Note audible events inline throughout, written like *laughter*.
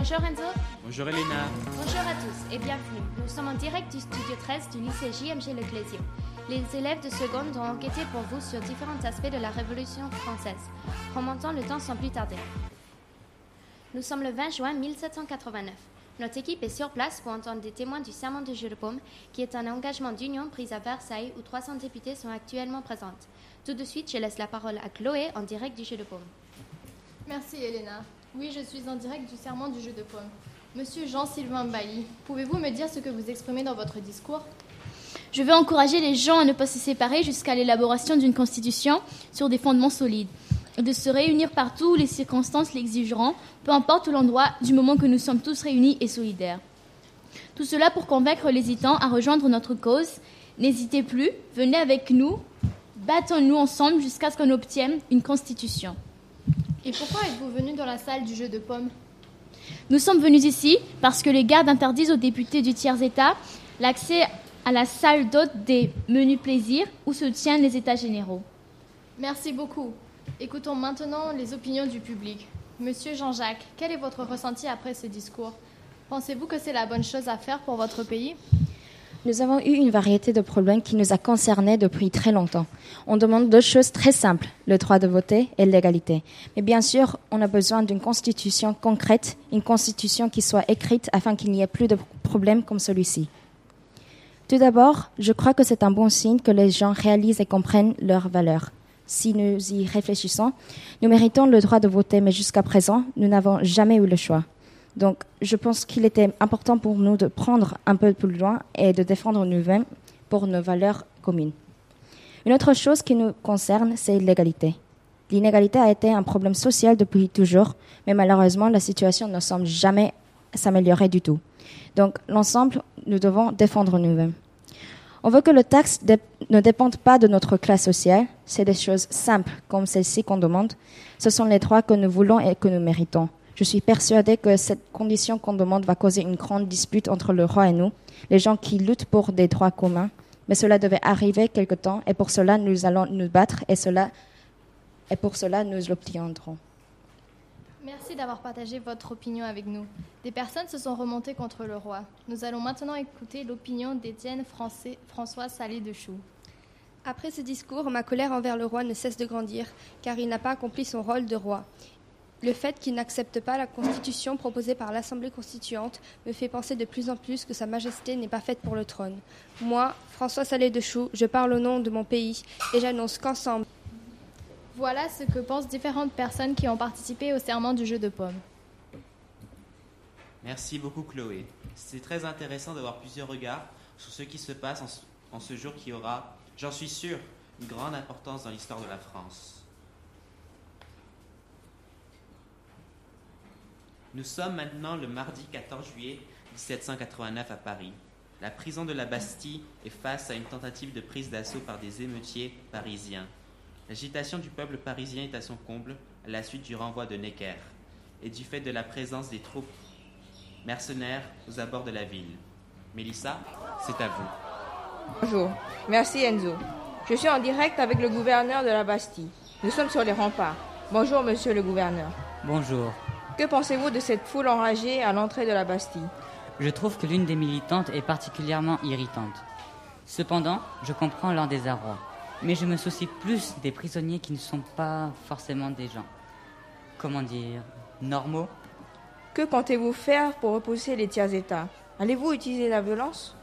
Bonjour Enzo. Bonjour Elena. Bonjour à tous et bienvenue. Nous sommes en direct du studio 13 du lycée JMG Le Clésio. Les élèves de seconde ont enquêté pour vous sur différents aspects de la Révolution française, remontant le temps sans plus tarder. Nous sommes le 20 juin 1789. Notre équipe est sur place pour entendre des témoins du serment du jeu de paume, qui est un engagement d'union pris à Versailles où 300 députés sont actuellement présentes. Tout de suite, je laisse la parole à Chloé en direct du jeu de paume. Merci Elena. Oui, je suis en direct du serment du jeu de paume. Monsieur Jean-Sylvain Bailly, pouvez-vous me dire ce que vous exprimez dans votre discours? Je veux encourager les gens à ne pas se séparer jusqu'à l'élaboration d'une constitution sur des fondements solides, et de se réunir partout où les circonstances l'exigeront, peu importe l'endroit, du moment que nous sommes tous réunis et solidaires. Tout cela pour convaincre les hésitants à rejoindre notre cause. N'hésitez plus, venez avec nous, battons-nous ensemble jusqu'à ce qu'on obtienne une constitution. Et pourquoi êtes-vous venu dans la salle du jeu de paume Nous sommes venus ici parce que les gardes interdisent aux députés du tiers-État l'accès à la salle d'hôte des menus plaisirs où se tiennent les États généraux. Merci beaucoup. Écoutons maintenant les opinions du public. Monsieur Jean-Jacques, quel est votre ressenti après ce discours? Pensez-vous que c'est la bonne chose à faire pour votre pays? Nous avons eu une variété de problèmes qui nous a concernés depuis très longtemps. On demande deux choses très simples, le droit de voter et l'égalité. Mais bien sûr, on a besoin d'une constitution concrète, une constitution qui soit écrite afin qu'il n'y ait plus de problèmes comme celui-ci. Tout d'abord, je crois que c'est un bon signe que les gens réalisent et comprennent leurs valeurs. Si nous y réfléchissons, nous méritons le droit de voter, mais jusqu'à présent, nous n'avons jamais eu le choix. Donc, je pense qu'il était important pour nous de prendre un peu plus loin et de défendre nous-mêmes pour nos valeurs communes. Une autre chose qui nous concerne, c'est l'égalité. L'inégalité a été un problème social depuis toujours, mais malheureusement, la situation ne semble jamais s'améliorer du tout. Donc, l'ensemble, nous devons défendre nous-mêmes. On veut que le taxe ne dépende pas de notre classe sociale. C'est des choses simples comme celle-ci qu'on demande. Ce sont les droits que nous voulons et que nous méritons. Je suis persuadée que cette condition qu'on demande va causer une grande dispute entre le roi et nous, les gens qui luttent pour des droits communs. Mais cela devait arriver quelque temps et pour cela nous allons nous battre et, cela, et pour cela nous l'obtiendrons. Merci d'avoir partagé votre opinion avec nous. Des personnes se sont remontées contre le roi. Nous allons maintenant écouter l'opinion d'Étienne François Salé de Chou. Après ce discours, ma colère envers le roi ne cesse de grandir, car il n'a pas accompli son rôle de roi. Le fait qu'il n'accepte pas la constitution proposée par l'Assemblée constituante me fait penser de plus en plus que Sa Majesté n'est pas faite pour le trône. Moi, François Salé de Chou, je parle au nom de mon pays et j'annonce qu'ensemble, voilà ce que pensent différentes personnes qui ont participé au serment du jeu de paume. Merci beaucoup Chloé. C'est très intéressant d'avoir plusieurs regards sur ce qui se passe en ce, jour qui aura, j'en suis sûr, une grande importance dans l'histoire de la France. Nous sommes maintenant le mardi 14 juillet 1789 à Paris. La prison de la Bastille est face à une tentative de prise d'assaut par des émeutiers parisiens. L'agitation du peuple parisien est à son comble à la suite du renvoi de Necker et du fait de la présence des troupes mercenaires aux abords de la ville. Mélissa, c'est à vous. Bonjour, merci Enzo. Je suis en direct avec le gouverneur de la Bastille. Nous sommes sur les remparts. Bonjour, monsieur le gouverneur. Bonjour. Que pensez-vous de cette foule enragée à l'entrée de la Bastille? Je trouve que l'une des militantes est particulièrement irritante. Cependant, je comprends leur désarroi mais je me soucie plus des prisonniers qui ne sont pas forcément des gens, comment dire, normaux? Que comptez-vous faire pour repousser les tiers-États? Allez-vous utiliser la violence?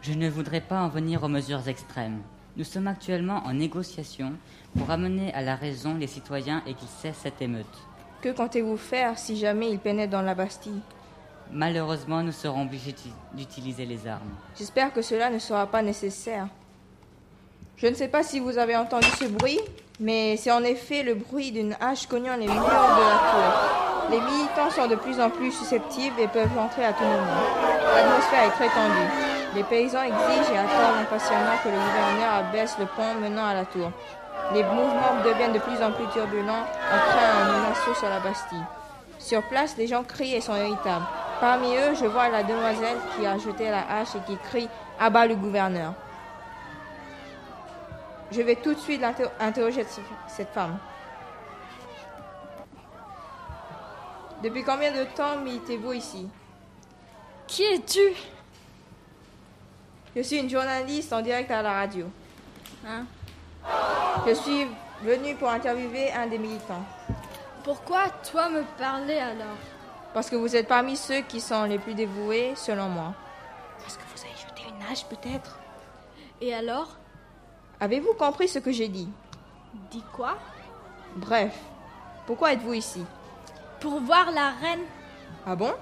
Je ne voudrais pas en venir aux mesures extrêmes. Nous sommes actuellement en négociation pour amener à la raison les citoyens et qu'ils cessent cette émeute. Que comptez-vous faire si jamais ils pénètrent dans la Bastille? Malheureusement, nous serons obligés d'utiliser les armes. J'espère que cela ne sera pas nécessaire. Je ne sais pas si vous avez entendu ce bruit, mais c'est en effet le bruit d'une hache cognant les murs de la tour. Les militants sont de plus en plus susceptibles et peuvent entrer à tout moment. L'atmosphère est très tendue. Les paysans exigent et attendent impatiemment que le gouverneur abaisse le pont menant à la tour. Les mouvements deviennent de plus en plus turbulents en train un assaut sur la Bastille. Sur place, les gens crient et sont irritables. Parmi eux, je vois la demoiselle qui a jeté la hache et qui crie à bas le gouverneur. Je vais tout de suite interroger cette femme. Depuis combien de temps militez-vous ici? Qui es-tu? Je suis une journaliste en direct à la radio. Hein? Je suis venue pour interviewer un des militants. Pourquoi toi me parler alors? Parce que vous êtes parmi ceux qui sont les plus dévoués, selon moi. Parce que vous avez jeté une hache, peut-être? Et alors? Avez-vous compris ce que j'ai dit? Dis quoi? Bref, pourquoi êtes-vous ici? Pour voir la reine Ah bon?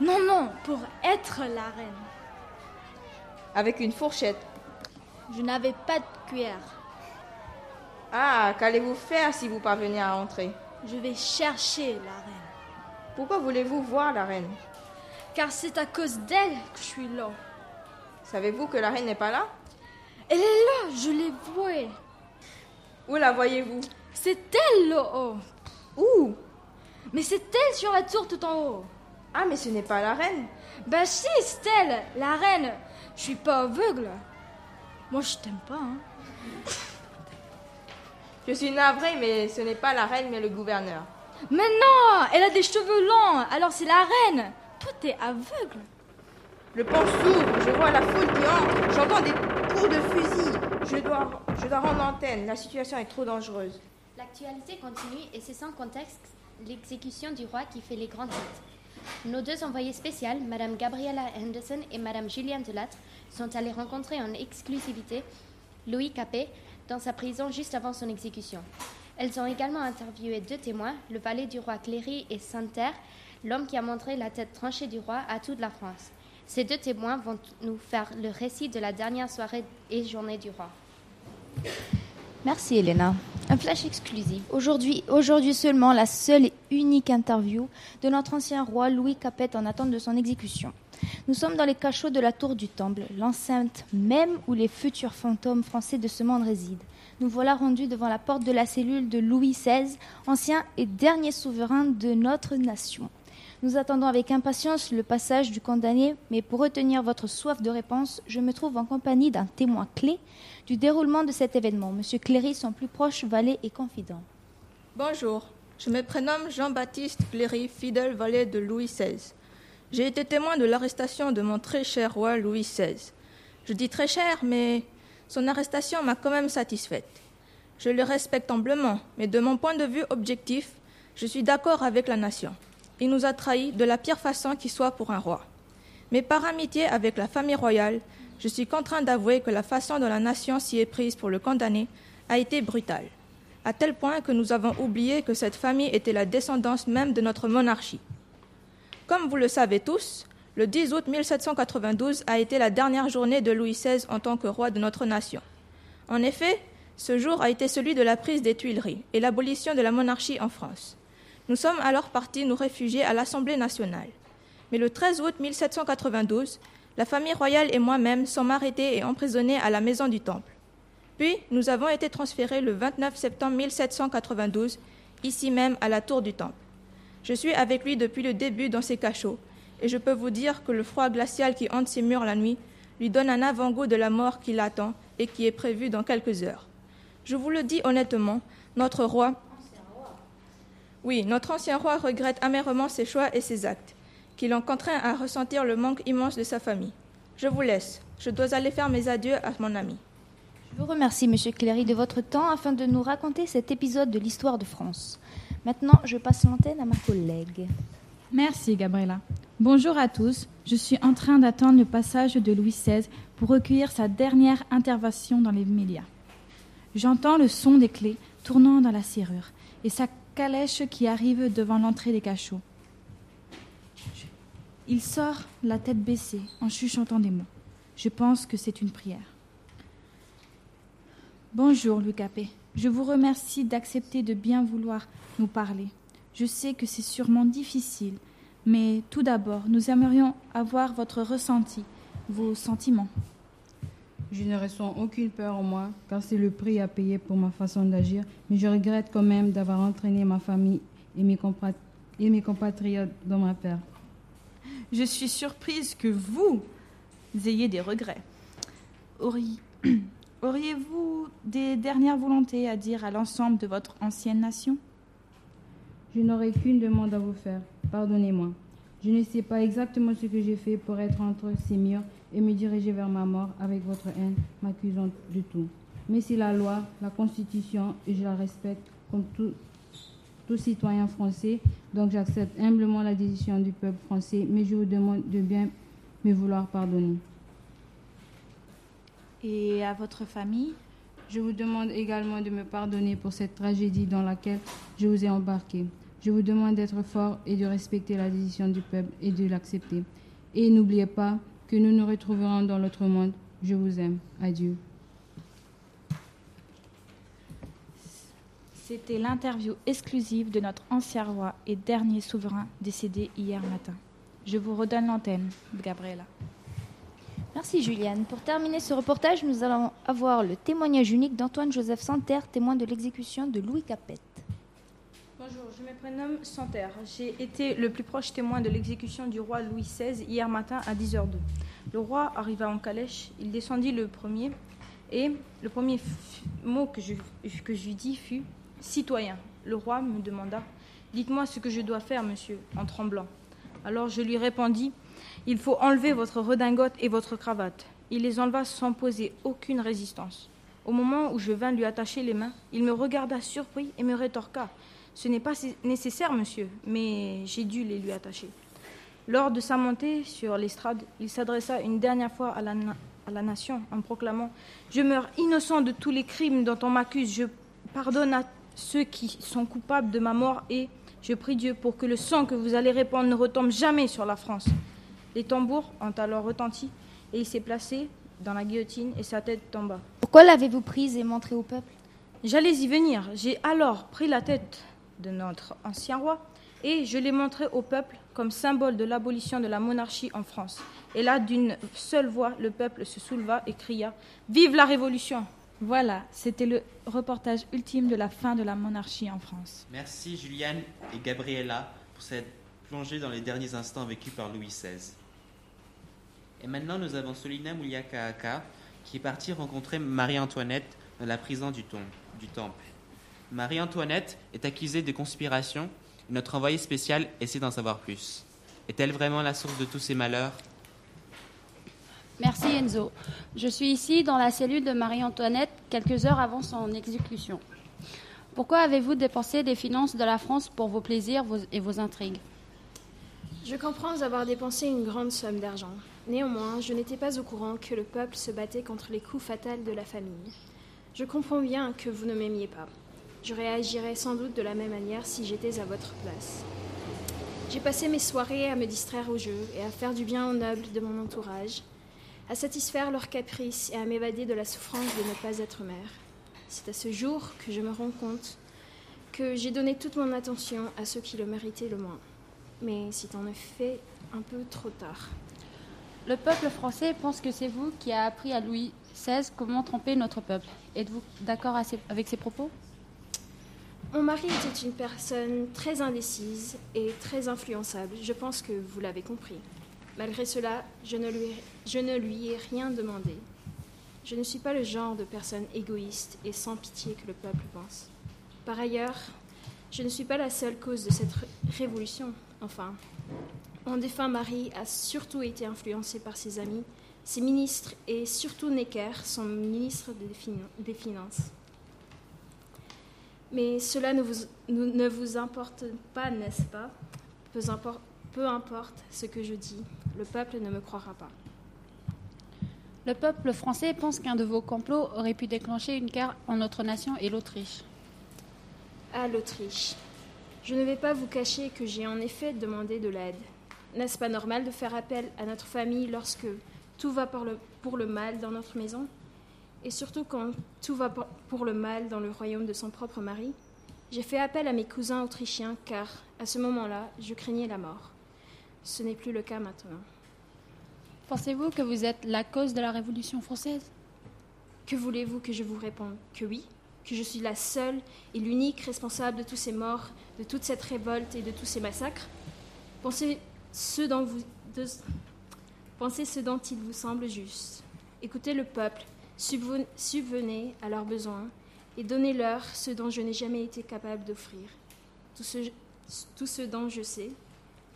Non, non, pour être la reine. Avec une fourchette. Je n'avais pas de cuillère. Ah, qu'allez-vous faire si vous parvenez à entrer Je vais chercher la reine. Pourquoi voulez-vous voir la reine Car c'est à cause d'elle que je suis là. Savez-vous que la reine n'est pas là Elle est là, je l'ai vouée. Où la voyez-vous C'est elle là-haut. Où Mais c'est elle sur la tour tout en haut. Ah, mais ce n'est pas la reine. Bah si, c'est elle, la reine. Je suis pas aveugle. Moi, je t'aime pas, hein. Je suis navrée, mais ce n'est pas la reine, mais le gouverneur. Mais non, elle a des cheveux longs, alors c'est la reine. Toi, t'es aveugle. Le pont s'ouvre, je vois la foule qui entre, j'entends des coups de fusil. Je dois, je dois rendre l'antenne, la situation est trop dangereuse. L'actualité continue et c'est sans contexte l'exécution du roi qui fait les grandes têtes. Nos deux envoyés spéciales, Madame Gabriella Henderson et Madame Juliane Delattre, sont allés rencontrer en exclusivité Louis Capet dans sa prison juste avant son exécution. Elles ont également interviewé deux témoins, le valet du roi Cléry et Sainte-Terre, l'homme qui a montré la tête tranchée du roi à toute la France. Ces deux témoins vont nous faire le récit de la dernière soirée et journée du roi. Merci Elena. Un flash exclusif. Aujourd'hui, aujourd'hui seulement, la seule et unique interview de notre ancien roi Louis Capet en attente de son exécution. Nous sommes dans les cachots de la tour du Temple, l'enceinte même où les futurs fantômes français de ce monde résident. Nous voilà rendus devant la porte de la cellule de Louis XVI, ancien et dernier souverain de notre nation. Nous attendons avec impatience le passage du condamné, mais pour retenir votre soif de réponse, je me trouve en compagnie d'un témoin clé du déroulement de cet événement, M. Cléry, son plus proche valet et confident. Bonjour, je me prénomme Jean-Baptiste Cléry, fidèle valet de Louis XVI. J'ai été témoin de l'arrestation de mon très cher roi Louis XVI. Je dis très cher, mais son arrestation m'a quand même satisfaite. Je le respecte humblement, mais de mon point de vue objectif, je suis d'accord avec la nation. Il nous a trahis de la pire façon qui soit pour un roi. Mais par amitié avec la famille royale, je suis contraint d'avouer que la façon dont la nation s'y est prise pour le condamner a été brutale, à tel point que nous avons oublié que cette famille était la descendance même de notre monarchie. Comme vous le savez tous, le 10 août 1792 a été la dernière journée de Louis XVI en tant que roi de notre nation. En effet, ce jour a été celui de la prise des Tuileries et l'abolition de la monarchie en France. Nous sommes alors partis nous réfugier à l'Assemblée nationale. Mais le 13 août 1792, la famille royale et moi-même sommes arrêtés et emprisonnés à la Maison du Temple. Puis, nous avons été transférés le 29 septembre 1792, ici même à la Tour du Temple. Je suis avec lui depuis le début dans ses cachots, et je peux vous dire que le froid glacial qui hante ses murs la nuit lui donne un avant-goût de la mort qui l'attend et qui est prévue dans quelques heures. Je vous le dis honnêtement, notre roi. Oui, notre ancien roi regrette amèrement ses choix et ses actes, qui l'ont contraint à ressentir le manque immense de sa famille. Je vous laisse. Je dois aller faire mes adieux à mon ami. Je vous remercie, Monsieur Cléry, de votre temps afin de nous raconter cet épisode de l'histoire de France. Maintenant, je passe l'antenne à ma collègue. Merci, Gabriela. Bonjour à tous. Je suis en train d'attendre le passage de Louis XVI pour recueillir sa dernière intervention dans les médias. J'entends le son des clés tournant dans la serrure et sa calèche qui arrive devant l'entrée des cachots. Il sort la tête baissée en chuchotant des mots. Je pense que c'est une prière. Bonjour, Louis Capet. Je vous remercie d'accepter de bien vouloir nous parler. Je sais que c'est sûrement difficile, mais tout d'abord, nous aimerions avoir votre ressenti, vos sentiments. Je ne ressens aucune peur en moi, car c'est le prix à payer pour ma façon d'agir, mais je regrette quand même d'avoir entraîné ma famille et mes, et mes compatriotes dans ma perte. Je suis surprise que vous ayez des regrets. *clears throat* Auriez-vous des dernières volontés à dire à l'ensemble de votre ancienne nation? Je n'aurai qu'une demande à vous faire. Pardonnez-moi. Je ne sais pas exactement ce que j'ai fait pour être entre ces murs et me diriger vers ma mort avec votre haine, m'accusant de tout. Mais c'est la loi, la Constitution, et je la respecte comme tout, tout citoyen français. Donc j'accepte humblement la décision du peuple français, mais je vous demande de bien me vouloir pardonner. Et à votre famille? Je vous demande également de me pardonner pour cette tragédie dans laquelle je vous ai embarqué. Je vous demande d'être fort et de respecter la décision du peuple et de l'accepter. Et n'oubliez pas que nous nous retrouverons dans l'autre monde. Je vous aime. Adieu. C'était l'interview exclusive de notre ancien roi et dernier souverain décédé hier matin. Je vous redonne l'antenne, Gabriela. Merci Juliane. Pour terminer ce reportage, nous allons avoir le témoignage unique d'Antoine-Joseph Santerre, témoin de l'exécution de Louis Capet. Je me prénomme Santerre. J'ai été le plus proche témoin de l'exécution du roi Louis XVI hier matin à 10h02. Le roi arriva en calèche, il descendit le premier et le premier mot que je, que je lui dis fut Citoyen. Le roi me demanda Dites-moi ce que je dois faire, monsieur, en tremblant. Alors je lui répondis Il faut enlever votre redingote et votre cravate. Il les enleva sans poser aucune résistance. Au moment où je vins lui attacher les mains, il me regarda surpris et me rétorqua Ce n'est pas nécessaire, monsieur, mais j'ai dû les lui attacher. Lors de sa montée sur l'estrade, il s'adressa une dernière fois à la, à la nation en proclamant Je meurs innocent de tous les crimes dont on m'accuse. Je pardonne à ceux qui sont coupables de ma mort et je prie Dieu pour que le sang que vous allez répandre ne retombe jamais sur la France. Les tambours ont alors retenti et il s'est placé dans la guillotine et sa tête tomba. Pourquoi l'avez-vous prise et montrée au peuple? J'allais y venir. J'ai alors pris la tête de notre ancien roi et je l'ai montrée au peuple comme symbole de l'abolition de la monarchie en France. Et là, d'une seule voix, le peuple se souleva et cria Vive la Révolution voilà, c'était le reportage ultime de la fin de la monarchie en France. Merci Juliane et Gabriella pour cette plongée dans les derniers instants vécus par Louis XVI. Et maintenant, nous avons Solina Mouliakaaka qui est partie rencontrer Marie-Antoinette dans la prison du Temple. Marie-Antoinette est accusée de conspiration et notre envoyé spécial essaie d'en savoir plus. Est-elle vraiment la source de tous ces malheurs? Merci Enzo. Je suis ici dans la cellule de Marie-Antoinette quelques heures avant son exécution. Pourquoi avez-vous dépensé des finances de la France pour vos plaisirs et vos intrigues? Je comprends avoir dépensé une grande somme d'argent. Néanmoins, je n'étais pas au courant que le peuple se battait contre les coups fatals de la famille. Je comprends bien que vous ne m'aimiez pas. Je réagirais sans doute de la même manière si j'étais à votre place. J'ai passé mes soirées à me distraire au jeu et à faire du bien aux nobles de mon entourage, à satisfaire leurs caprices et à m'évader de la souffrance de ne pas être mère. C'est à ce jour que je me rends compte que j'ai donné toute mon attention à ceux qui le méritaient le moins. Mais c'est en effet un peu trop tard. Le peuple français pense que c'est vous qui avez appris à Louis XVI comment tromper notre peuple. Êtes-vous d'accord avec ces propos? Mon mari était une personne très indécise et très influençable. Je pense que vous l'avez compris. Malgré cela, je ne, lui, ai rien demandé. Je ne suis pas le genre de personne égoïste et sans pitié que le peuple pense. Par ailleurs, je ne suis pas la seule cause de cette révolution. Enfin, mon défunt mari a surtout été influencé par ses amis, ses ministres et surtout Necker, son ministre des Finances. Mais cela ne vous, ne vous importe pas, n'est-ce pas? Peu importe, peu importe ce que je dis, le peuple ne me croira pas. Le peuple français pense qu'un de vos complots aurait pu déclencher une guerre en notre nation et l'Autriche. Ah, l'Autriche. Je ne vais pas vous cacher que j'ai en effet demandé de l'aide. N'est-ce pas normal de faire appel à notre famille lorsque tout va pour le, pour le mal dans notre maison? Et surtout quand tout va pour le mal dans le royaume de son propre mari J'ai fait appel à mes cousins autrichiens car, à ce moment-là, je craignais la mort. Ce n'est plus le cas maintenant. Pensez-vous que vous êtes la cause de la Révolution française? Que voulez-vous que je vous réponde? Que oui Que je suis la seule et l'unique responsable de tous ces morts, de toute cette révolte et de tous ces massacres? Pensez ce dont, vous, Pensez ce dont il vous semble juste. Écoutez le peuple, subvenez à leurs besoins et donnez-leur ce dont je n'ai jamais été capable d'offrir. Tout ce, Tout ce dont je sais,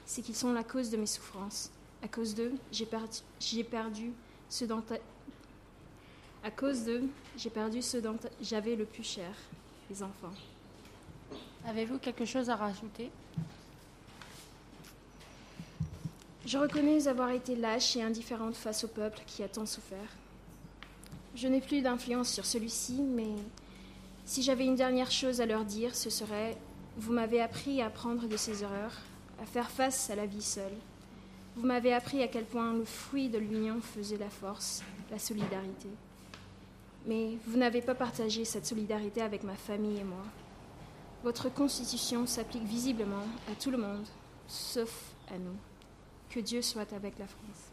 c'est qu'ils sont la cause de mes souffrances. À cause d'eux, j'ai perdu, j'ai perdu ce dont à cause d'eux, j'ai perdu ce dont j'avais le plus cher, les enfants. Avez-vous quelque chose à rajouter? Je reconnais avoir été lâche et indifférente face au peuple qui a tant souffert. Je n'ai plus d'influence sur celui-ci, mais si j'avais une dernière chose à leur dire, ce serait Vous m'avez appris à apprendre de ces erreurs, à faire face à la vie seule. Vous m'avez appris à quel point le fruit de l'union faisait la force, la solidarité. Mais vous n'avez pas partagé cette solidarité avec ma famille et moi. Votre constitution s'applique visiblement à tout le monde, sauf à nous. Que Dieu soit avec la France.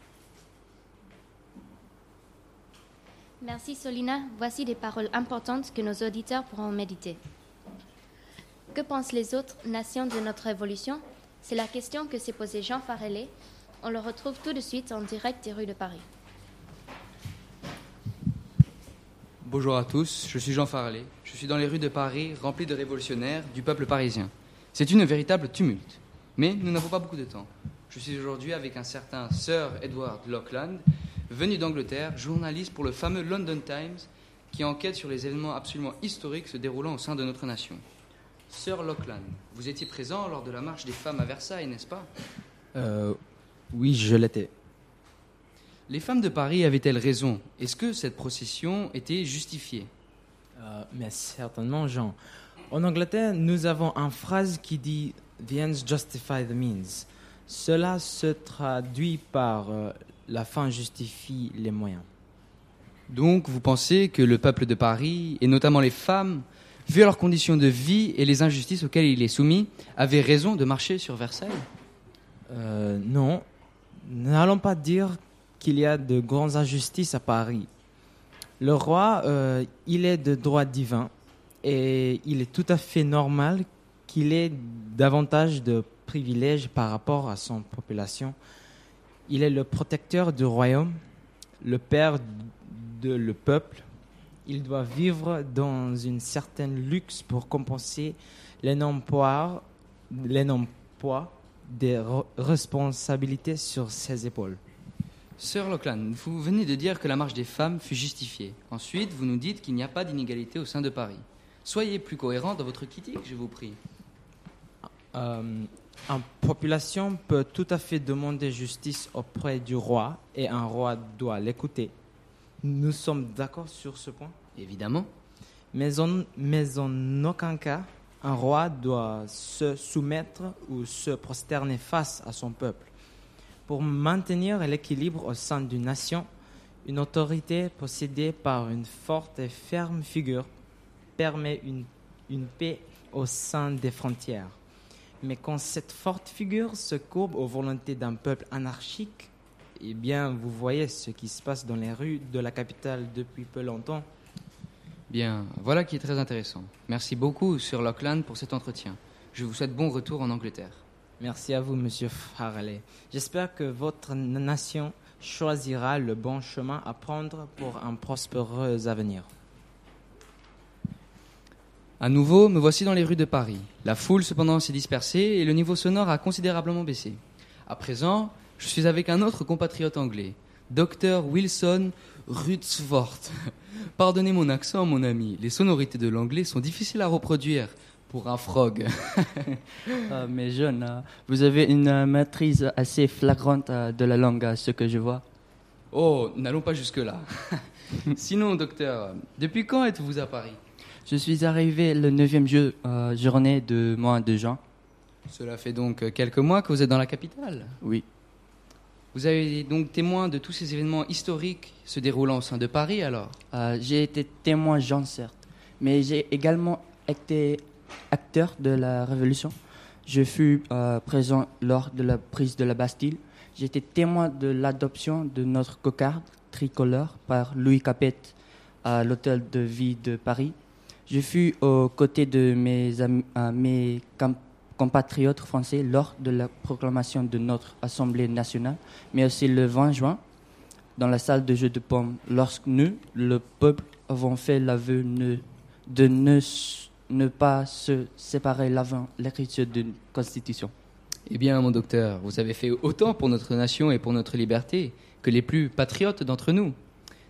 Merci Solina. Voici des paroles importantes que nos auditeurs pourront méditer. Que pensent les autres nations de notre révolution C'est la question que s'est posée Jean Farellet. On le retrouve tout de suite en direct des rues de Paris. Bonjour à tous, je suis Jean Farley. Je suis dans les rues de Paris remplies de révolutionnaires, du peuple parisien. C'est une véritable tumulte. Mais nous n'avons pas beaucoup de temps. Je suis aujourd'hui avec un certain Sir Edward Lockland, venu d'Angleterre, journaliste pour le fameux London Times, qui enquête sur les événements absolument historiques se déroulant au sein de notre nation. Sir Lockland, vous étiez présent lors de la marche des femmes à Versailles, n'est-ce pas? Euh, oui, je l'étais. Les femmes de Paris avaient-elles raison? Est-ce que cette procession était justifiée? Euh, mais certainement, Jean. En Angleterre, nous avons une phrase qui dit The ends justify the means. Cela se traduit par euh, la fin justifie les moyens. Donc, vous pensez que le peuple de Paris, et notamment les femmes, vu leurs conditions de vie et les injustices auxquelles il est soumis, avaient raison de marcher sur Versailles? Euh, non, n'allons pas dire qu'il y a de grandes injustices à Paris. Le roi, euh, il est de droit divin et il est tout à fait normal qu'il ait davantage de privilèges par rapport à son population. Il est le protecteur du royaume, le père de le peuple. Il doit vivre dans une certaine luxe pour compenser l'énorme poids, des re- responsabilités sur ses épaules. Sir Lockland, vous venez de dire que la marche des femmes fut justifiée. Ensuite, vous nous dites qu'il n'y a pas d'inégalité au sein de Paris. Soyez plus cohérent dans votre critique, je vous prie. Euh, une population peut tout à fait demander justice auprès du roi et un roi doit l'écouter. Nous sommes d'accord sur ce point Évidemment. Mais en, mais en aucun cas, un roi doit se soumettre ou se prosterner face à son peuple. Pour maintenir l'équilibre au sein d'une nation, une autorité possédée par une forte et ferme figure permet une, une paix au sein des frontières. Mais quand cette forte figure se courbe aux volontés d'un peuple anarchique, eh bien, vous voyez ce qui se passe dans les rues de la capitale depuis peu longtemps. Bien, voilà qui est très intéressant. Merci beaucoup, Sir Lockland, pour cet entretien. Je vous souhaite bon retour en Angleterre. Merci à vous, Monsieur Farley. J'espère que votre nation choisira le bon chemin à prendre pour un prospéreux avenir. À nouveau, me voici dans les rues de Paris. La foule, cependant, s'est dispersée et le niveau sonore a considérablement baissé. À présent, je suis avec un autre compatriote anglais, Dr. Wilson Rutsworth. Pardonnez mon accent, mon ami. Les sonorités de l'anglais sont difficiles à reproduire pour un frog. *laughs* Ah, mais jeune, euh, vous avez une maîtrise assez flagrante euh, de la langue, à ce que je vois. Oh, n'allons pas jusque-là. *laughs* Sinon, docteur, depuis quand êtes-vous à Paris? Je suis arrivé le neuvième jeu, euh, journée de mois de juin. Cela fait donc quelques mois que vous êtes dans la capitale Oui. Vous avez donc témoin de tous ces événements historiques se déroulant au sein de Paris alors? Euh, j'ai été témoin, Jean, certes, mais j'ai également été acteur de la Révolution. Je fus euh, présent lors de la prise de la Bastille. J'ai été témoin de l'adoption de notre cocarde tricolore par Louis Capet à l'hôtel de ville de Paris. Je fus aux côtés de mes, compatriotes français lors de la proclamation de notre Assemblée nationale, mais aussi le 20 juin dans la salle de jeu de pommes, lorsque nous, le peuple, avons fait l'aveu de ne ne pas se séparer l'avant l'écriture d'une constitution. Eh bien, mon docteur, vous avez fait autant pour notre nation et pour notre liberté que les plus patriotes d'entre nous.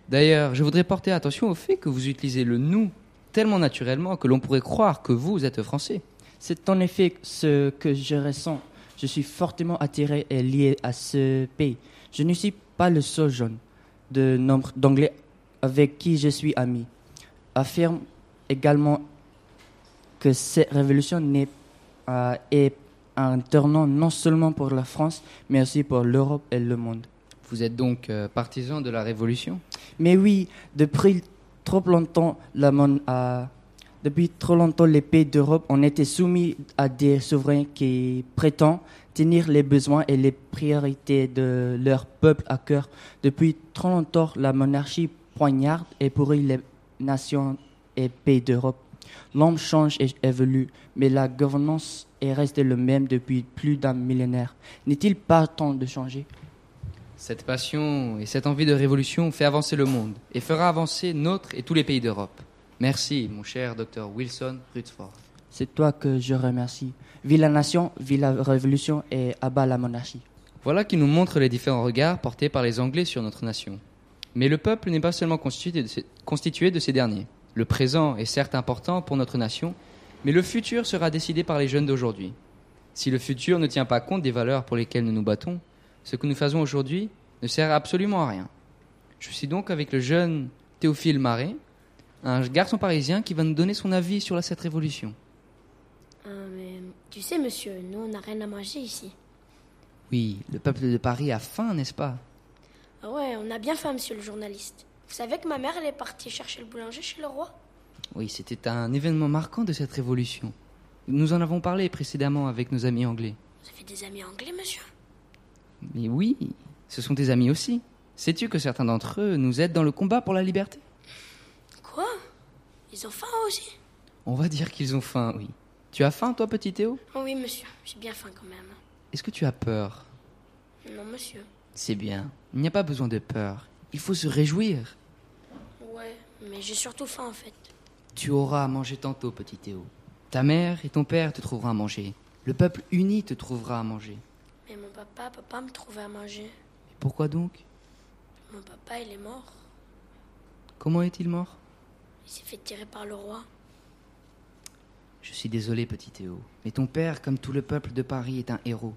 D'ailleurs, je voudrais porter attention au fait que vous utilisez le nous tellement naturellement que l'on pourrait croire que vous êtes français. C'est en effet ce que je ressens. Je suis fortement attiré et lié à ce pays. Je ne suis pas le seul jeune de nombre d'Anglais avec qui je suis ami. Affirme également que cette révolution n'est, euh, est un tournant non seulement pour la France, mais aussi pour l'Europe et le monde. Vous êtes donc euh, partisan de la révolution? Mais oui, depuis trop longtemps, la euh, depuis trop longtemps, les pays d'Europe ont été soumis à des souverains qui prétendent tenir les besoins et les priorités de leur peuple à cœur. Depuis trop longtemps, la monarchie poignarde et pourrit les nations et pays d'Europe. L'homme change et évolue, mais la gouvernance est restée le même depuis plus d'un millénaire. N'est-il pas temps de changer? Cette passion et cette envie de révolution fait avancer le monde et fera avancer notre et tous les pays d'Europe. Merci, mon cher docteur Wilson Rutherford. C'est toi que je remercie. Vive la nation, vive la révolution et abat la monarchie. Voilà qui nous montre les différents regards portés par les Anglais sur notre nation. Mais le peuple n'est pas seulement constitué de, ces, constitué de ces derniers. Le présent est certes important pour notre nation, mais le futur sera décidé par les jeunes d'aujourd'hui. Si le futur ne tient pas compte des valeurs pour lesquelles nous nous battons, ce que nous faisons aujourd'hui ne sert absolument à rien. Je suis donc avec le jeune Théophile Marais, un garçon parisien qui va nous donner son avis sur la- cette révolution. Ah, mais tu sais, monsieur, nous, on n'a rien à manger ici. Oui, le peuple de Paris a faim, n'est-ce pas? Ah ouais, on a bien faim, monsieur le journaliste. Vous savez que ma mère, elle est partie chercher le boulanger chez le roi? Oui, c'était un événement marquant de cette révolution. Nous en avons parlé précédemment avec nos amis anglais. Vous avez des amis anglais, monsieur? Mais oui, ce sont tes amis aussi. Sais-tu que certains d'entre eux nous aident dans le combat pour la liberté? Quoi? Ils ont faim aussi? On va dire qu'ils ont faim, oui. Tu as faim, toi, petit Théo? Oh oui, monsieur, j'ai bien faim quand même. Est-ce que tu as peur? Non, monsieur. C'est bien. Il n'y a pas besoin de peur. Il faut se réjouir. Ouais, mais j'ai surtout faim en fait. Tu auras à manger tantôt, petit Théo. Ta mère et ton père te trouveront à manger. Le peuple uni te trouvera à manger. Mais mon papa peut pas me trouver à manger. Pourquoi donc? Mon papa, il est mort. Comment est-il mort? Il s'est fait tirer par le roi. Je suis désolé, petit Théo, mais ton père, comme tout le peuple de Paris, est un héros.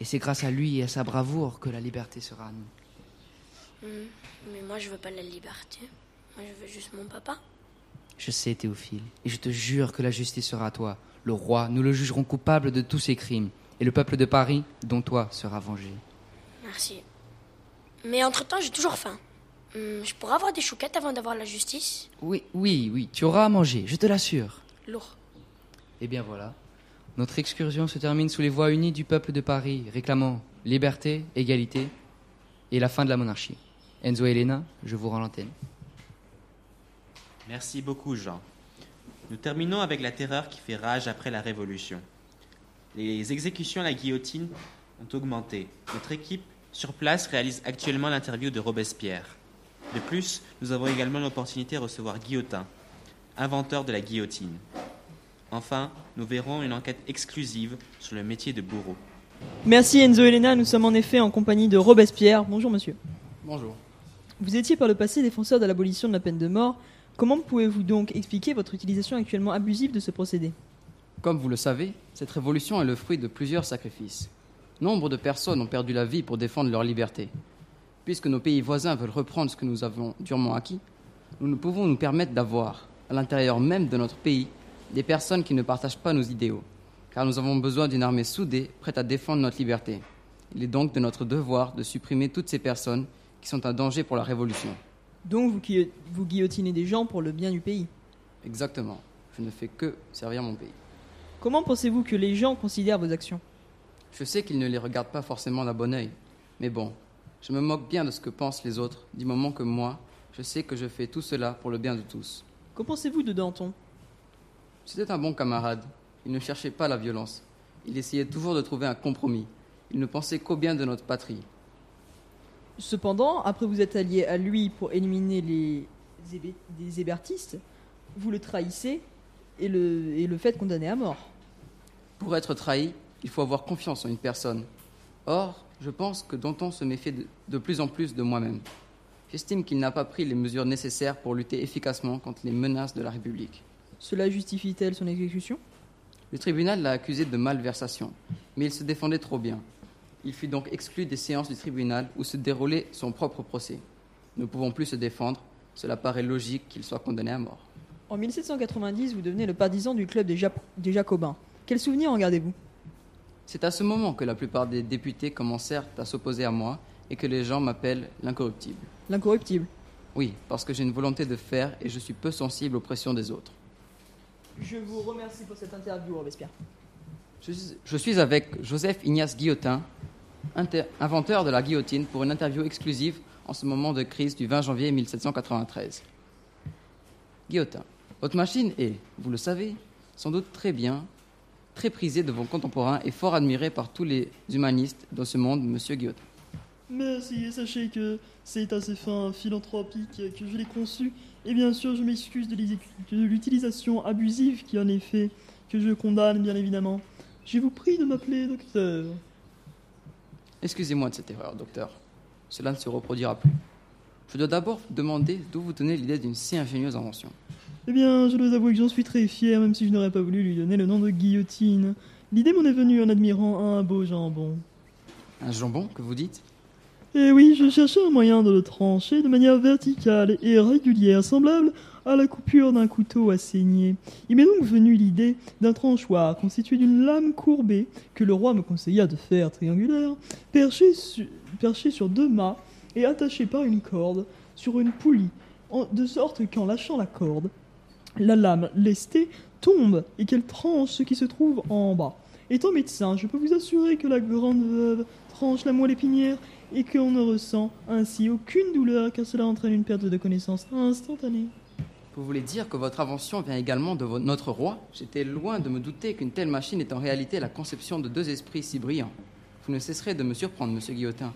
Et c'est grâce à lui et à sa bravoure que la liberté sera à nous. Hmm, Mais moi, je veux pas la liberté. Moi, je veux juste mon papa. Je sais, Théophile, et je te jure que la justice sera à toi. Le roi, nous le jugerons coupable de tous ses crimes, et le peuple de Paris, dont toi, sera vengé. Merci. Mais entre-temps, j'ai toujours faim. Hmm, je pourrais avoir des chouquettes avant d'avoir la justice Oui, oui, oui, tu auras à manger, je te l'assure. Lourd. Et bien voilà. Notre excursion se termine sous les voix unies du peuple de Paris, réclamant liberté, égalité et la fin de la monarchie. Enzo et Elena, je vous rends l'antenne. Merci beaucoup, Jean. Nous terminons avec la terreur qui fait rage après la Révolution. Les exécutions à la guillotine ont augmenté. Notre équipe sur place réalise actuellement l'interview de Robespierre. De plus, nous avons également l'opportunité de recevoir Guillotin, inventeur de la guillotine. Enfin, nous verrons une enquête exclusive sur le métier de bourreau. Merci Enzo et Elena, nous sommes en effet en compagnie de Robespierre. Bonjour monsieur. Bonjour. Vous étiez par le passé défenseur de l'abolition de la peine de mort. Comment pouvez-vous donc expliquer votre utilisation actuellement abusive de ce procédé? Comme vous le savez, cette révolution est le fruit de plusieurs sacrifices. Nombre de personnes ont perdu la vie pour défendre leur liberté. Puisque nos pays voisins veulent reprendre ce que nous avons durement acquis, nous ne pouvons nous permettre d'avoir, à l'intérieur même de notre pays, des personnes qui ne partagent pas nos idéaux, car nous avons besoin d'une armée soudée, prête à défendre notre liberté. Il est donc de notre devoir de supprimer toutes ces personnes qui sont un danger pour la révolution. Donc vous, vous guillotinez des gens pour le bien du pays. Exactement. Je ne fais que servir mon pays. Comment pensez-vous que les gens considèrent vos actions? Je sais qu'ils ne les regardent pas forcément d'un bon œil, mais bon, je me moque bien de ce que pensent les autres, du moment que moi, je sais que je fais tout cela pour le bien de tous. Qu'en pensez-vous de Danton? C'était un bon camarade. Il ne cherchait pas la violence. Il essayait toujours de trouver un compromis. Il ne pensait qu'au bien de notre patrie. Cependant, après vous êtes allié à lui pour éliminer les, hébertistes, vous le trahissez et le, et le fait condamné à mort. Pour être trahi, il faut avoir confiance en une personne. Or, je pense que Danton se méfie de, de plus en plus de moi-même. J'estime qu'il n'a pas pris les mesures nécessaires pour lutter efficacement contre les menaces de la République. Cela justifie-t-elle son exécution? Le tribunal l'a accusé de malversation, mais il se défendait trop bien. Il fut donc exclu des séances du tribunal où se déroulait son propre procès. Ne pouvant plus se défendre, cela paraît logique qu'il soit condamné à mort. En 1790, vous devenez le partisan du club des, des Jacobins. Quel souvenir en gardez-vous? C'est à ce moment que la plupart des députés commencèrent à s'opposer à moi et que les gens m'appellent l'incorruptible. L'incorruptible Oui, parce que j'ai une volonté de faire et je suis peu sensible aux pressions des autres. Je vous remercie pour cette interview, Robespierre. Je suis, je suis avec Joseph Ignace Guillotin, inter- inventeur de la guillotine, pour une interview exclusive en ce moment de crise du 20 janvier 1793. Guillotin, votre machine est, vous le savez, sans doute très bien, très prisée de vos contemporains et fort admirée par tous les humanistes dans ce monde, monsieur Guillotin. Merci, et sachez que c'est à ces fins philanthropiques que je l'ai conçu. Et bien sûr, je m'excuse de l'utilisation abusive qui en est fait, que je condamne bien évidemment. Je vous prie de m'appeler docteur. Excusez-moi de cette erreur, docteur. Cela ne se reproduira plus. Je dois d'abord vous demander d'où vous tenez l'idée d'une si ingénieuse invention. Eh bien, je dois avouer que j'en suis très fier, même si je n'aurais pas voulu lui donner le nom de guillotine. L'idée m'en est venue en admirant un beau jambon. Un jambon, que vous dites? Et oui, je cherchais un moyen de le trancher de manière verticale et régulière, semblable à la coupure d'un couteau à saigner. Il m'est donc venu l'idée d'un tranchoir constitué d'une lame courbée que le roi me conseilla de faire triangulaire, perché, su- perché sur deux mâts et attaché par une corde sur une poulie, en- de sorte qu'en lâchant la corde, la lame lestée tombe et qu'elle tranche ce qui se trouve en bas. Étant médecin, je peux vous assurer que la grande veuve tranche la moelle épinière et qu'on ne ressent ainsi aucune douleur car cela entraîne une perte de connaissance instantanée. Vous voulez dire que votre invention vient également de notre roi? J'étais loin de me douter qu'une telle machine est en réalité la conception de deux esprits si brillants. Vous ne cesserez de me surprendre, monsieur Guillotin.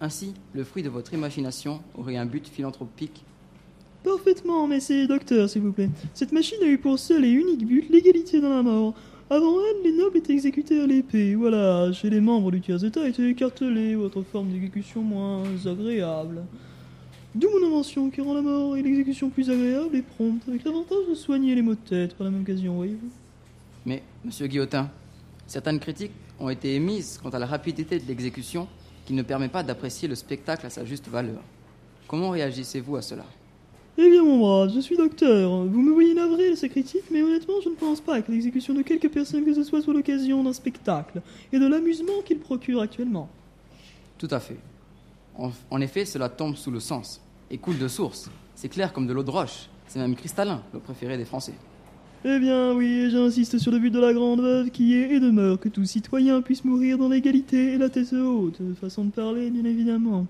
Ainsi, le fruit de votre imagination aurait un but philanthropique. Parfaitement, mais c'est docteur, s'il vous plaît. Cette machine a eu pour seul et unique but l'égalité dans la mort. Avant elle, les nobles étaient exécutés à l'épée. Voilà, chez les membres du tiers état étaient écartelés ou autre forme d'exécution moins agréable. D'où mon invention qui rend la mort et l'exécution plus agréable et prompte, avec l'avantage de soigner les maux de tête par la même occasion, voyez-vous. Mais, monsieur Guillotin, certaines critiques ont été émises quant à la rapidité de l'exécution qui ne permet pas d'apprécier le spectacle à sa juste valeur. Comment réagissez-vous à cela? Eh bien, mon brave, je suis docteur. Vous me voyez navré de ces critiques, mais honnêtement, je ne pense pas que l'exécution de quelques personnes que ce soit soit l'occasion d'un spectacle et de l'amusement qu'il procure actuellement. Tout à fait. En, en effet, cela tombe sous le sens et coule de source. C'est clair comme de l'eau de roche. C'est même cristallin, le préféré des Français. Eh bien, oui, j'insiste sur le but de la grande veuve qui est et demeure que tout citoyen puisse mourir dans l'égalité et la tête haute, façon de parler, bien évidemment.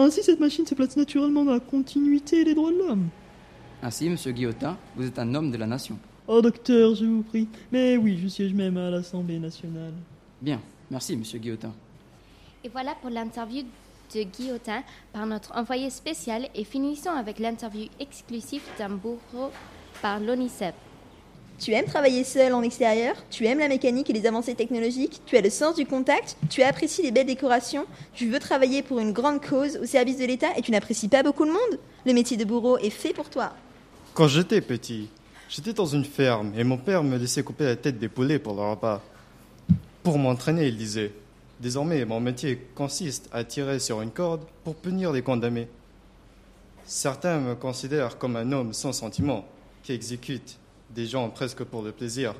Ainsi, cette machine se place naturellement dans la continuité des droits de l'homme. Ainsi, monsieur Guillotin, vous êtes un homme de la nation. Oh, docteur, je vous prie. Mais oui, je siège même à l'Assemblée nationale. Bien, merci, monsieur Guillotin. Et voilà pour l'interview de Guillotin par notre envoyé spécial et finissons avec l'interview exclusive d'un bourreau par l'ONICEF. Tu aimes travailler seul en extérieur, tu aimes la mécanique et les avancées technologiques, tu as le sens du contact, tu apprécies les belles décorations, tu veux travailler pour une grande cause au service de l'État et tu n'apprécies pas beaucoup le monde. Le métier de bourreau est fait pour toi. Quand j'étais petit, j'étais dans une ferme et mon père me laissait couper la tête des poulets pour le repas. Pour m'entraîner, il disait Désormais, mon métier consiste à tirer sur une corde pour punir les condamnés. Certains me considèrent comme un homme sans sentiment qui exécute des gens presque pour le plaisir.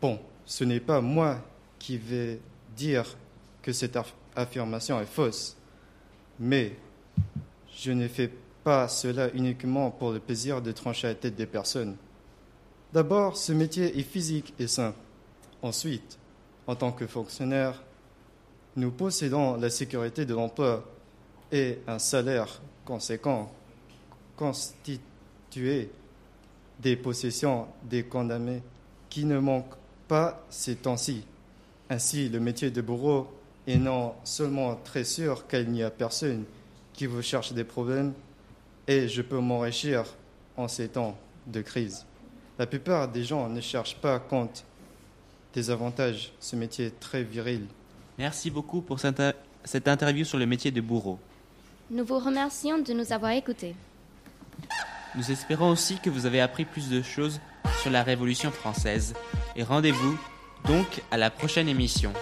Bon, ce n'est pas moi qui vais dire que cette aff- affirmation est fausse, mais je ne fais pas cela uniquement pour le plaisir de trancher la tête des personnes. D'abord, ce métier est physique et sain. Ensuite, en tant que fonctionnaire, nous possédons la sécurité de l'emploi et un salaire conséquent constitué des possessions des condamnés qui ne manquent pas ces temps-ci. Ainsi, le métier de bourreau est non seulement très sûr qu'il n'y a personne qui vous cherche des problèmes, et je peux m'enrichir en ces temps de crise. La plupart des gens ne cherchent pas compte des avantages. Ce métier est très viril. Merci beaucoup pour cette, cette interview sur le métier de bourreau. Nous vous remercions de nous avoir écoutés. Nous espérons aussi que vous avez appris plus de choses sur la Révolution française et rendez-vous donc à la prochaine émission.